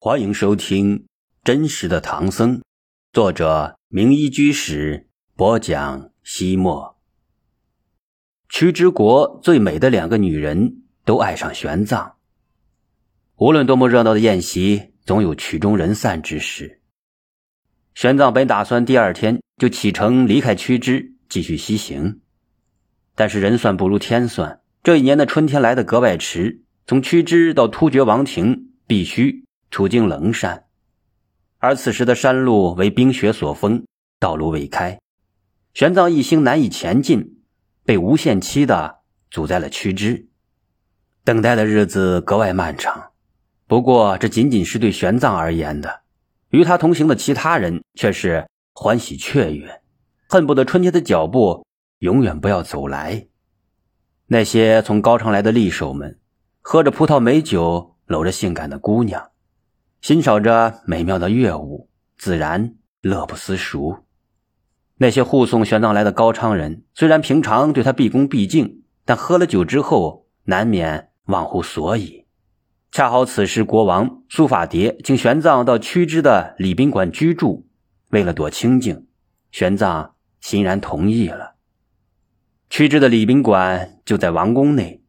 欢迎收听《真实的唐僧》，作者名医居士播讲。西莫，屈之国最美的两个女人都爱上玄奘。无论多么热闹的宴席，总有曲终人散之时。玄奘本打算第二天就启程离开屈之，继续西行，但是人算不如天算，这一年的春天来得格外迟。从屈之到突厥王庭，必须。途经棱山，而此时的山路为冰雪所封，道路未开，玄奘一行难以前进，被无限期的阻在了曲之，等待的日子格外漫长。不过，这仅仅是对玄奘而言的，与他同行的其他人却是欢喜雀跃，恨不得春天的脚步永远不要走来。那些从高昌来的力手们，喝着葡萄美酒，搂着性感的姑娘。欣赏着美妙的乐舞，自然乐不思蜀。那些护送玄奘来的高昌人，虽然平常对他毕恭毕敬，但喝了酒之后，难免忘乎所以。恰好此时，国王苏法迭请玄奘到屈之的礼宾馆居住，为了躲清静，玄奘欣然同意了。屈之的礼宾馆就在王宫内，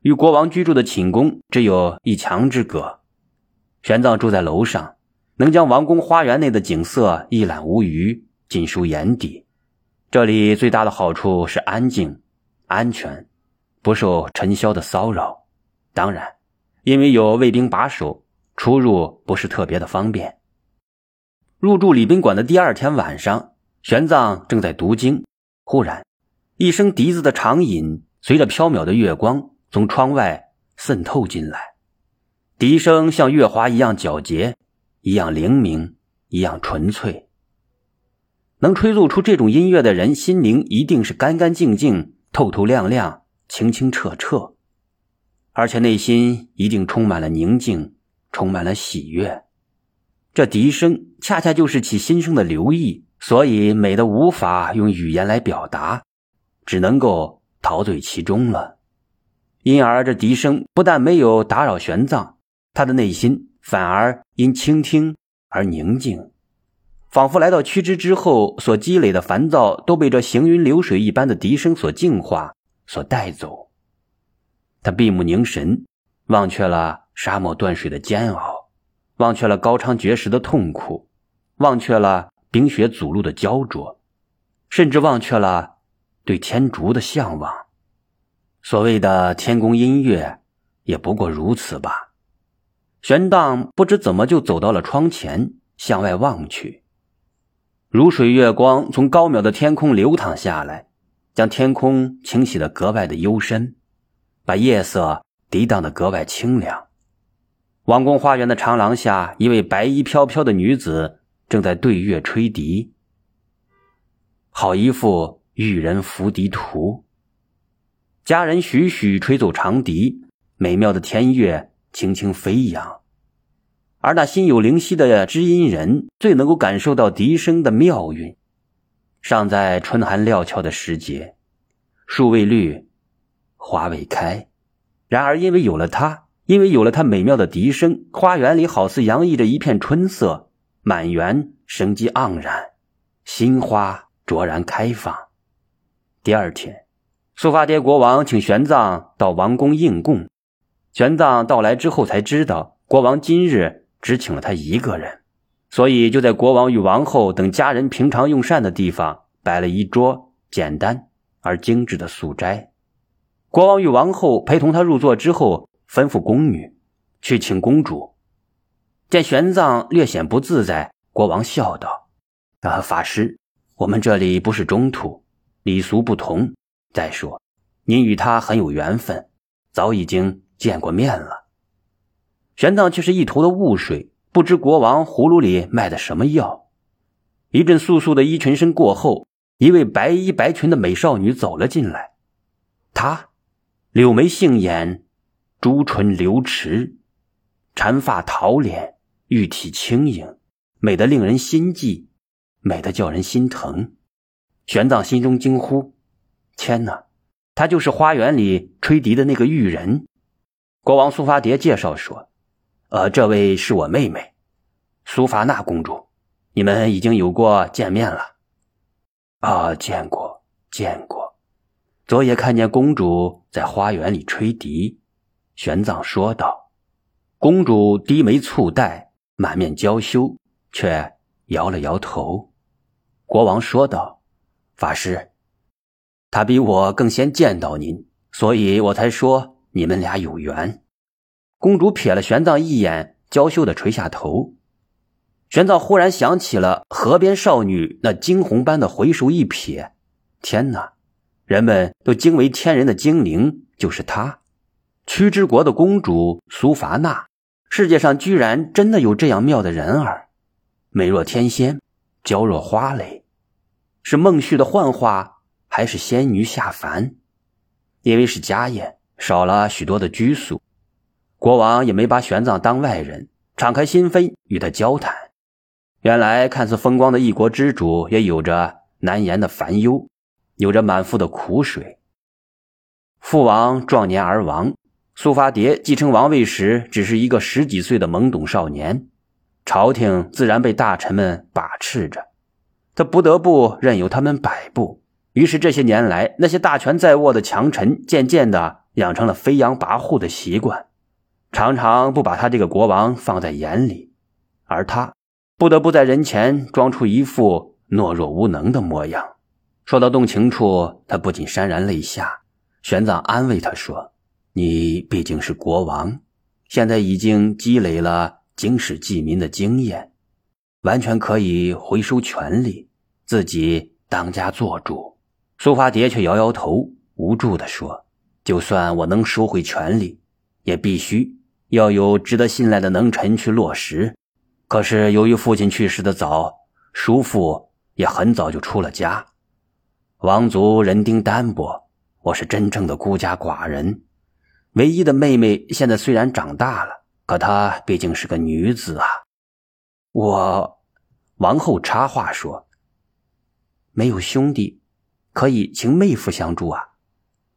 与国王居住的寝宫只有一墙之隔。玄奘住在楼上，能将王宫花园内的景色一览无余，尽收眼底。这里最大的好处是安静、安全，不受尘嚣的骚扰。当然，因为有卫兵把守，出入不是特别的方便。入住礼宾馆的第二天晚上，玄奘正在读经，忽然，一声笛子的长吟随着飘渺的月光从窗外渗透进来。笛声像月华一样皎洁，一样灵明，一样纯粹。能吹奏出这种音乐的人，心灵一定是干干净净、透透亮亮、清清澈澈，而且内心一定充满了宁静，充满了喜悦。这笛声恰恰就是其心声的流溢，所以美的无法用语言来表达，只能够陶醉其中了。因而，这笛声不但没有打扰玄奘。他的内心反而因倾听而宁静，仿佛来到屈之之后所积累的烦躁都被这行云流水一般的笛声所净化、所带走。他闭目凝神，忘却了沙漠断水的煎熬，忘却了高昌绝食的痛苦，忘却了冰雪阻路的焦灼，甚至忘却了对天竺的向往。所谓的天宫音乐，也不过如此吧。玄奘不知怎么就走到了窗前，向外望去，如水月光从高渺的天空流淌下来，将天空清洗的格外的幽深，把夜色涤荡的格外清凉。王宫花园的长廊下，一位白衣飘飘的女子正在对月吹笛，好一幅玉人拂笛图。佳人徐徐吹奏长笛，美妙的天乐。轻轻飞扬，而那心有灵犀的知音人最能够感受到笛声的妙韵。尚在春寒料峭的时节，树未绿，花未开，然而因为有了它，因为有了它美妙的笛声，花园里好似洋溢着一片春色，满园生机盎然，新花卓然开放。第二天，苏发迭国王请玄奘到王宫应供。玄奘到来之后，才知道国王今日只请了他一个人，所以就在国王与王后等家人平常用膳的地方摆了一桌简单而精致的素斋。国王与王后陪同他入座之后，吩咐宫女去请公主。见玄奘略显不自在，国王笑道：“啊，法师，我们这里不是中土，礼俗不同。再说，您与他很有缘分，早已经。”见过面了，玄奘却是一头的雾水，不知国王葫芦里卖的什么药。一阵簌簌的衣裙声过后，一位白衣白裙的美少女走了进来。她柳眉杏眼，朱唇流齿，缠发桃脸，玉体轻盈，美得令人心悸，美得叫人心疼。玄奘心中惊呼：“天哪！她就是花园里吹笛的那个玉人。”国王苏发迭介绍说：“呃，这位是我妹妹，苏伐娜公主，你们已经有过见面了。啊，见过，见过。昨夜看见公主在花园里吹笛。玄奘说道：“公主低眉蹙带，满面娇羞，却摇了摇头。”国王说道：“法师，他比我更先见到您，所以我才说你们俩有缘。”公主瞥了玄奘一眼，娇羞的垂下头。玄奘忽然想起了河边少女那惊鸿般的回首一瞥，天哪！人们都惊为天人的精灵就是她。屈之国的公主苏伐那，世界上居然真的有这样妙的人儿，美若天仙，娇若花蕾，是孟旭的幻化，还是仙女下凡？因为是家宴，少了许多的拘束，国王也没把玄奘当外人，敞开心扉与他交谈。原来看似风光的一国之主，也有着难言的烦忧，有着满腹的苦水。父王壮年而亡。苏发迭继承王位时，只是一个十几岁的懵懂少年，朝廷自然被大臣们把持着，他不得不任由他们摆布。于是这些年来，那些大权在握的强臣渐渐的养成了飞扬跋扈的习惯，常常不把他这个国王放在眼里，而他不得不在人前装出一副懦弱无能的模样。说到动情处，他不禁潸然泪下。玄奘安慰他说。你毕竟是国王，现在已经积累了经世济民的经验，完全可以回收权力，自己当家做主。苏伐迭却摇摇头，无助地说：“就算我能收回权力，也必须要有值得信赖的能臣去落实。可是由于父亲去世的早，叔父也很早就出了家，王族人丁单薄，我是真正的孤家寡人。”唯一的妹妹现在虽然长大了，可她毕竟是个女子啊。我，王后插话说：“没有兄弟，可以请妹夫相助啊。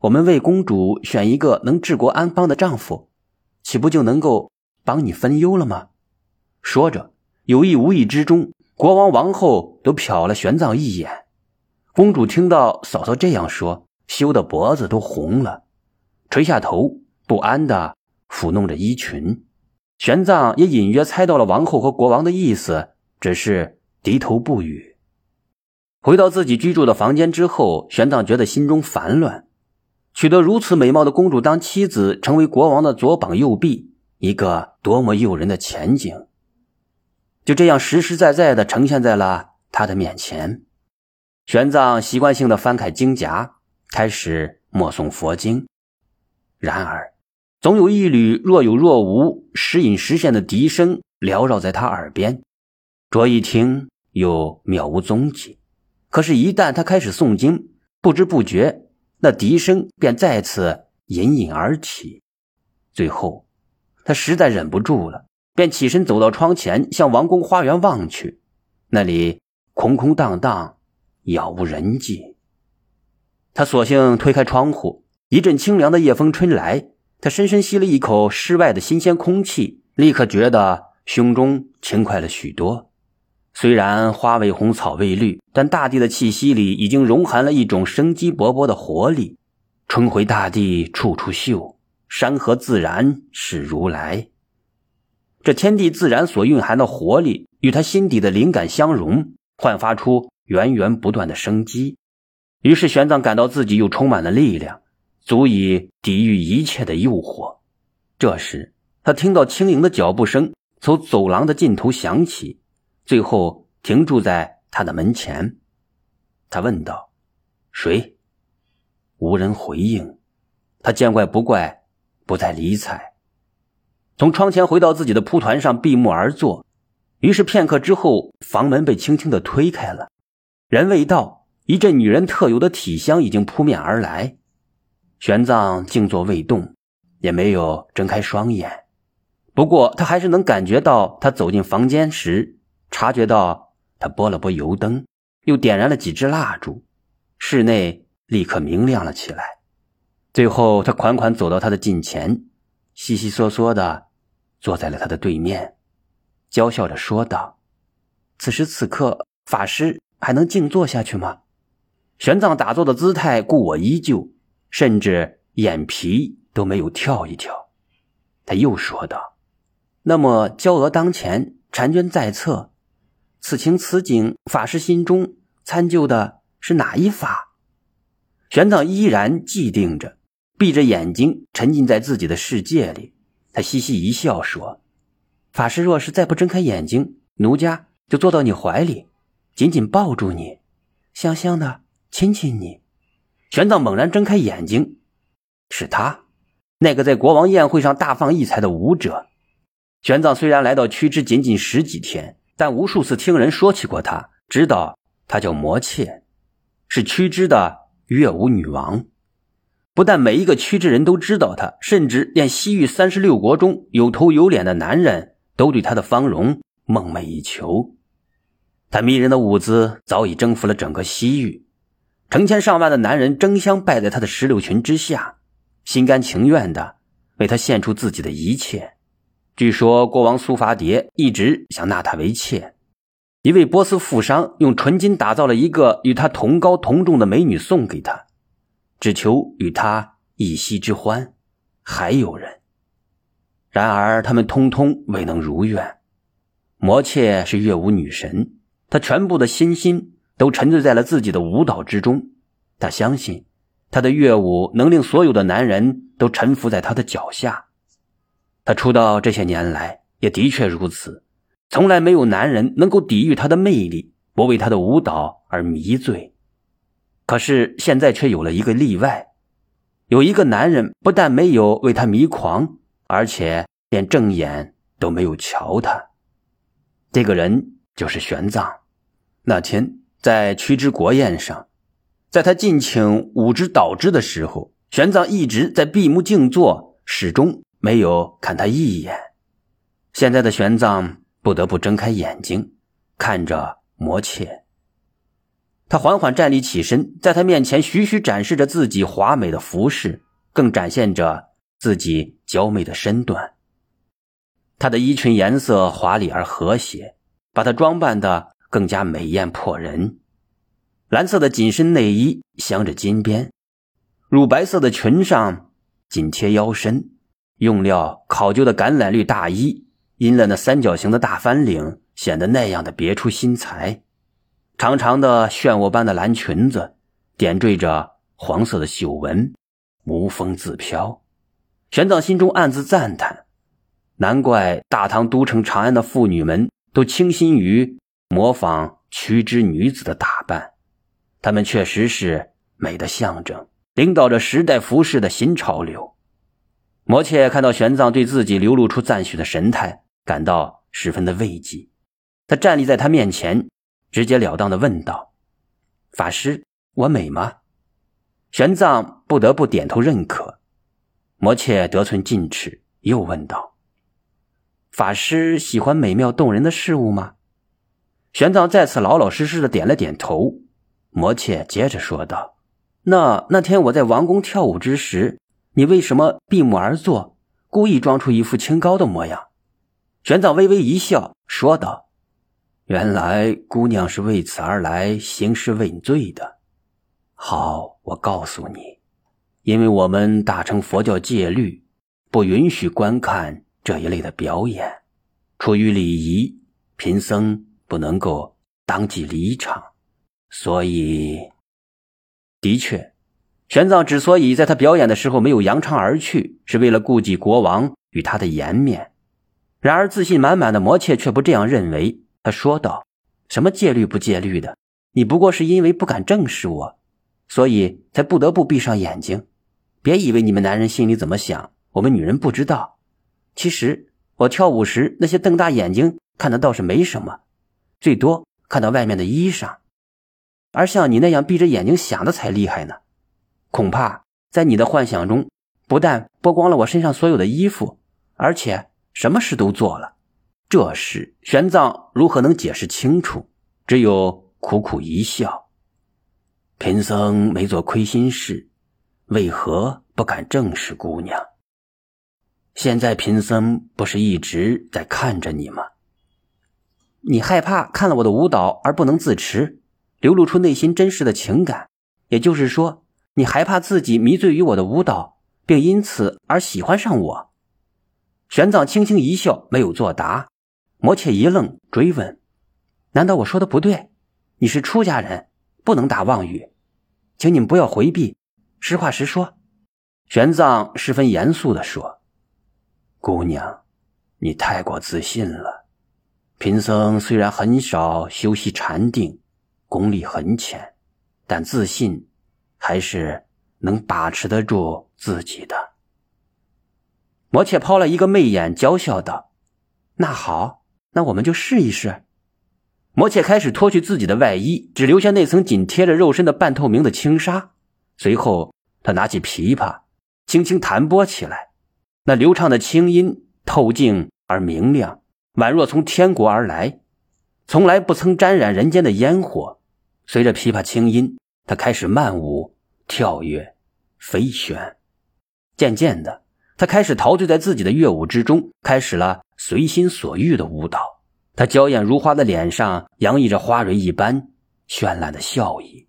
我们为公主选一个能治国安邦的丈夫，岂不就能够帮你分忧了吗？”说着，有意无意之中，国王、王后都瞟了玄奘一眼。公主听到嫂嫂这样说，羞得脖子都红了，垂下头。不安的抚弄着衣裙，玄奘也隐约猜到了王后和国王的意思，只是低头不语。回到自己居住的房间之后，玄奘觉得心中烦乱。取得如此美貌的公主当妻子，成为国王的左膀右臂，一个多么诱人的前景，就这样实实在在的呈现在了他的面前。玄奘习惯性的翻开经夹，开始默诵佛经，然而。总有一缕若有若无、时隐时现的笛声缭绕在他耳边，着一听又渺无踪迹。可是，一旦他开始诵经，不知不觉那笛声便再次隐隐而起。最后，他实在忍不住了，便起身走到窗前，向王宫花园望去。那里空空荡荡，杳无人迹。他索性推开窗户，一阵清凉的夜风吹来。他深深吸了一口室外的新鲜空气，立刻觉得胸中轻快了许多。虽然花未红，草未绿，但大地的气息里已经融含了一种生机勃勃的活力。春回大地，处处秀；山河自然是如来。这天地自然所蕴含的活力，与他心底的灵感相融，焕发出源源不断的生机。于是玄奘感到自己又充满了力量。足以抵御一切的诱惑。这时，他听到轻盈的脚步声从走廊的尽头响起，最后停住在他的门前。他问道：“谁？”无人回应。他见怪不怪，不再理睬。从窗前回到自己的蒲团上，闭目而坐。于是片刻之后，房门被轻轻的推开了。人未到，一阵女人特有的体香已经扑面而来。玄奘静坐未动，也没有睁开双眼。不过，他还是能感觉到，他走进房间时，察觉到他拨了拨油灯，又点燃了几支蜡烛，室内立刻明亮了起来。最后，他款款走到他的近前，悉悉嗦嗦的坐在了他的对面。娇笑着说道：“此时此刻，法师还能静坐下去吗？”玄奘打坐的姿态故我依旧，甚至眼皮都没有跳一跳。他又说道：“那么娇娥当前，婵娟在侧，此情此景，法师心中参就的是哪一法？”玄奘依然寂定着，闭着眼睛，沉浸在自己的世界里。他嘻嘻一笑说：“法师若是再不睁开眼睛，奴家就坐到你怀里，紧紧抱住你，香香的。”亲亲你，玄奘猛然睁开眼睛，是他，那个在国王宴会上大放异彩的舞者。玄奘虽然来到曲之仅仅十几天，但无数次听人说起过他，知道他叫魔切，是曲之的乐舞女王。不但每一个曲之人都知道他，甚至连西域三十六国中有头有脸的男人都对他的芳容梦寐以求。他迷人的舞姿早已征服了整个西域。成千上万的男人争相拜在他的石榴裙之下，心甘情愿的为他献出自己的一切。据说国王苏伐迭一直想纳她为妾，一位波斯富商用纯金打造了一个与他同高同重的美女送给他，只求与他一夕之欢。还有人，然而他们通通未能如愿。魔妾是乐舞女神，她全部的心心。都沉醉在了自己的舞蹈之中，她相信她的乐舞能令所有的男人都臣服在她的脚下。他出道这些年来也的确如此，从来没有男人能够抵御他的魅力，不为他的舞蹈而迷醉。可是现在却有了一个例外，有一个男人不但没有为他迷狂，而且连正眼都没有瞧他。这个人就是玄奘。那天。在屈之国宴上，在他敬请舞之导之的时候，玄奘一直在闭目静坐，始终没有看他一眼。现在的玄奘不得不睁开眼睛，看着魔切。他缓缓站立起身，在他面前徐徐展示着自己华美的服饰，更展现着自己娇媚的身段。他的衣裙颜色华丽而和谐，把他装扮的。更加美艳迫人，蓝色的紧身内衣镶着金边，乳白色的裙上紧贴腰身，用料考究的橄榄绿大衣，因了那三角形的大翻领显得那样的别出心裁。长长的漩涡般的蓝裙子点缀着黄色的绣纹，无风自飘。玄奘心中暗自赞叹：难怪大唐都城长安的妇女们都倾心于。模仿曲之女子的打扮，她们确实是美的象征，领导着时代服饰的新潮流。魔切看到玄奘对自己流露出赞许的神态，感到十分的慰藉。他站立在他面前，直截了当的问道：“法师，我美吗？”玄奘不得不点头认可。魔切得寸进尺，又问道：“法师喜欢美妙动人的事物吗？”玄奘再次老老实实的点了点头，魔切接着说道：“那那天我在王宫跳舞之时，你为什么闭目而坐，故意装出一副清高的模样？”玄奘微微一笑，说道：“原来姑娘是为此而来兴师问罪的。好，我告诉你，因为我们大乘佛教戒律，不允许观看这一类的表演，出于礼仪，贫僧。”不能够当即离场，所以，的确，玄奘之所以在他表演的时候没有扬长而去，是为了顾及国王与他的颜面。然而，自信满满的魔切却不这样认为。他说道：“什么戒律不戒律的？你不过是因为不敢正视我，所以才不得不闭上眼睛。别以为你们男人心里怎么想，我们女人不知道。其实，我跳舞时那些瞪大眼睛看的倒是没什么。”最多看到外面的衣裳，而像你那样闭着眼睛想的才厉害呢。恐怕在你的幻想中，不但剥光了我身上所有的衣服，而且什么事都做了。这事，玄奘如何能解释清楚？只有苦苦一笑。贫僧没做亏心事，为何不敢正视姑娘？现在贫僧不是一直在看着你吗？你害怕看了我的舞蹈而不能自持，流露出内心真实的情感，也就是说，你害怕自己迷醉于我的舞蹈，并因此而喜欢上我。玄奘轻轻一笑，没有作答。魔切一愣，追问：“难道我说的不对？你是出家人，不能打妄语，请你们不要回避，实话实说。”玄奘十分严肃地说：“姑娘，你太过自信了。贫僧虽然很少修习禅定，功力很浅，但自信还是能把持得住自己的。”魔切抛了一个媚眼，娇笑道：“那好，那我们就试一试。”魔切开始脱去自己的外衣，只留下那层紧贴着肉身的半透明的轻纱。随后，他拿起琵琶。轻轻弹拨起来，那流畅的清音透静而明亮，宛若从天国而来，从来不曾沾染人间的烟火。随着琵琶轻音，他开始慢舞、跳跃、飞旋。渐渐的，他开始陶醉在自己的乐舞之中，开始了随心所欲的舞蹈。他娇艳如花的脸上洋溢着花蕊一般绚烂的笑意，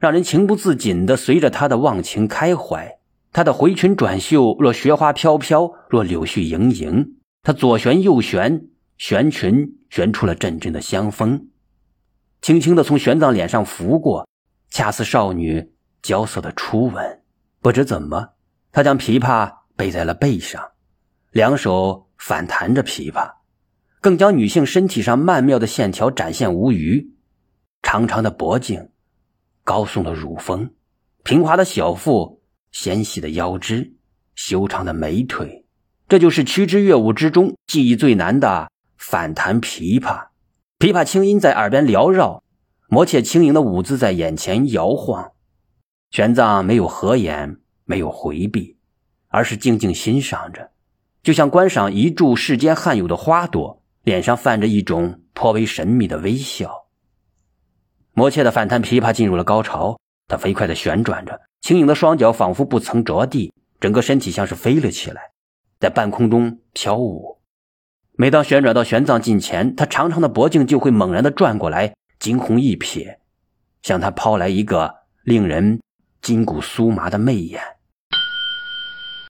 让人情不自禁地随着他的忘情开怀。他的回裙转袖，若雪花飘飘，若柳絮盈盈。他左旋右旋，旋裙旋出了阵阵的香风，轻轻地从玄奘脸上拂过，恰似少女娇涩的初吻。不知怎么，她将琵琶背在了背上，两手反弹着琵琶，更将女性身体上曼妙的线条展现无余。长长的脖颈，高耸的乳峰，平滑的小腹。纤细的腰肢，修长的美腿，这就是曲之乐舞之中技艺最难的反弹琵琶。琵琶轻音在耳边缭绕，魔切轻盈的舞姿在眼前摇晃。玄奘没有合眼，没有回避，而是静静欣赏着，就像观赏一株世间罕有的花朵，脸上泛着一种颇为神秘的微笑。魔切的反弹琵琶进入了高潮，它飞快地旋转着。轻盈的双脚仿佛不曾着地，整个身体像是飞了起来，在半空中飘舞。每当旋转到玄奘近前，他长长的脖颈就会猛然的转过来，惊鸿一瞥，向他抛来一个令人筋骨酥麻的媚眼。